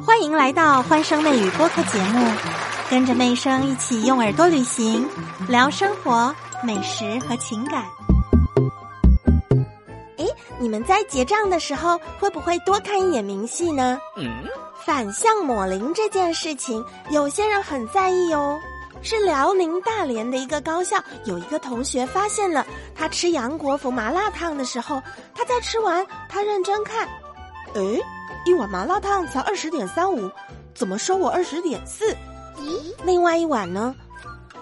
欢迎来到欢声妹语播客节目，跟着妹声一起用耳朵旅行，聊生活、美食和情感。哎，你们在结账的时候会不会多看一眼明细呢？嗯，反向抹零这件事情，有些人很在意哦。是辽宁大连的一个高校，有一个同学发现了，他吃杨国福麻辣烫的时候，他在吃完，他认真看，哎，一碗麻辣烫才二十点三五，怎么收我二十点四？咦，另外一碗呢？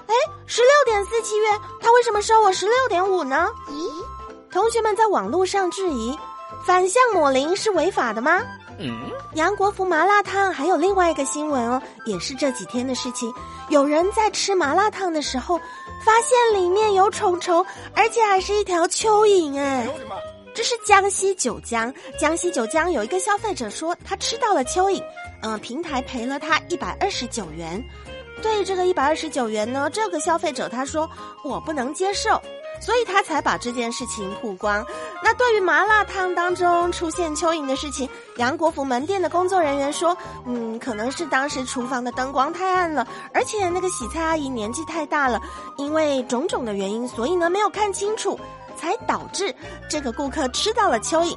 哎，十六点四七元，他为什么收我十六点五呢？咦，同学们在网络上质疑，反向抹零是违法的吗？嗯，杨国福麻辣烫还有另外一个新闻哦，也是这几天的事情。有人在吃麻辣烫的时候，发现里面有虫虫，而且还是一条蚯蚓哎！这是江西九江，江西九江有一个消费者说他吃到了蚯蚓，嗯，平台赔了他一百二十九元。对于这个一百二十九元呢，这个消费者他说我不能接受。所以他才把这件事情曝光。那对于麻辣烫当中出现蚯蚓的事情，杨国福门店的工作人员说：“嗯，可能是当时厨房的灯光太暗了，而且那个洗菜阿姨年纪太大了，因为种种的原因，所以呢没有看清楚，才导致这个顾客吃到了蚯蚓。”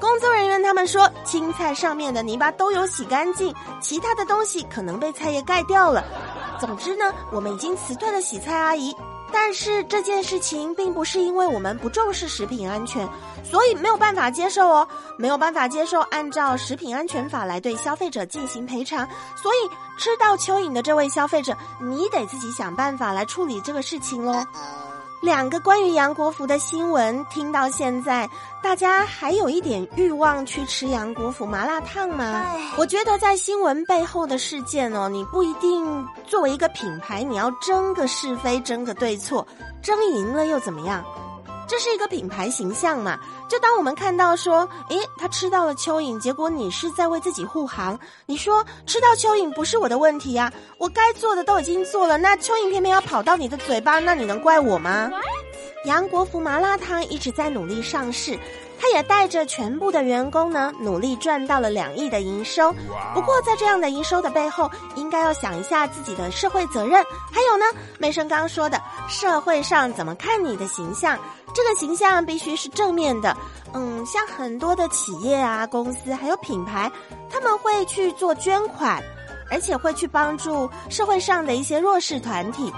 工作人员他们说，青菜上面的泥巴都有洗干净，其他的东西可能被菜叶盖掉了。总之呢，我们已经辞退了洗菜阿姨。但是这件事情并不是因为我们不重视食品安全，所以没有办法接受哦，没有办法接受按照食品安全法来对消费者进行赔偿。所以吃到蚯蚓的这位消费者，你得自己想办法来处理这个事情喽。两个关于杨国福的新闻，听到现在，大家还有一点欲望去吃杨国福麻辣烫吗？我觉得在新闻背后的事件哦，你不一定作为一个品牌，你要争个是非，争个对错，争赢了又怎么样？这是一个品牌形象嘛？就当我们看到说，诶，他吃到了蚯蚓，结果你是在为自己护航。你说吃到蚯蚓不是我的问题啊，我该做的都已经做了，那蚯蚓偏偏要跑到你的嘴巴，那你能怪我吗？杨国福麻辣烫一直在努力上市。他也带着全部的员工呢，努力赚到了两亿的营收。不过，在这样的营收的背后，应该要想一下自己的社会责任。还有呢，美生刚刚说的，社会上怎么看你的形象？这个形象必须是正面的。嗯，像很多的企业啊、公司还有品牌，他们会去做捐款，而且会去帮助社会上的一些弱势团体。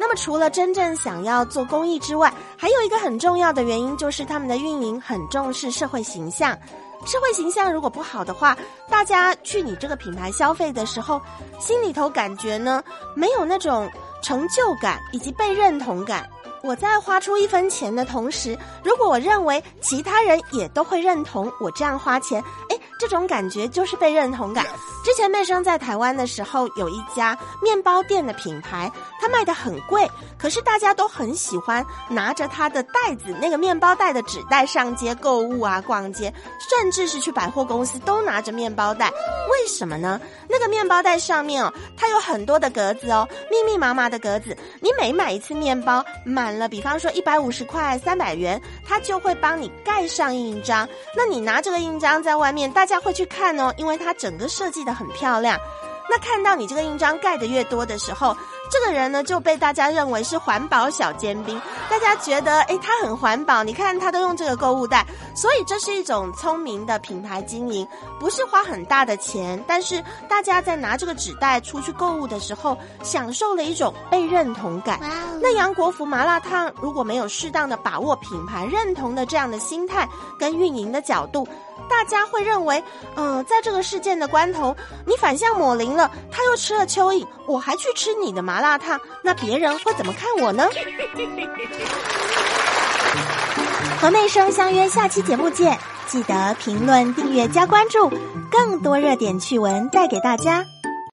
那么，除了真正想要做公益之外，还有一个很重要的原因，就是他们的运营很重视社会形象。社会形象如果不好的话，大家去你这个品牌消费的时候，心里头感觉呢，没有那种成就感以及被认同感。我在花出一分钱的同时，如果我认为其他人也都会认同我这样花钱，哎，这种感觉就是被认同感。之前妹生在台湾的时候，有一家面包店的品牌，它卖的很贵，可是大家都很喜欢拿着它的袋子，那个面包袋的纸袋上街购物啊、逛街，甚至是去百货公司都拿着面包袋。为什么呢？那个面包袋上面哦，它有很多的格子哦，密密麻麻的格子。你每买一次面包满了，比方说一百五十块、三百元，它就会帮你盖上印章。那你拿这个印章在外面，大大家会去看哦，因为它整个设计的很漂亮。那看到你这个印章盖的越多的时候，这个人呢就被大家认为是环保小尖兵。大家觉得，哎，它很环保，你看它都用这个购物袋，所以这是一种聪明的品牌经营，不是花很大的钱，但是大家在拿这个纸袋出去购物的时候，享受了一种被认同感。那杨国福麻辣烫如果没有适当的把握品牌认同的这样的心态跟运营的角度。大家会认为，呃，在这个事件的关头，你反向抹零了，他又吃了蚯蚓，我还去吃你的麻辣烫，那别人会怎么看我呢？和妹生相约下期节目见，记得评论、订阅、加关注，更多热点趣闻带给大家。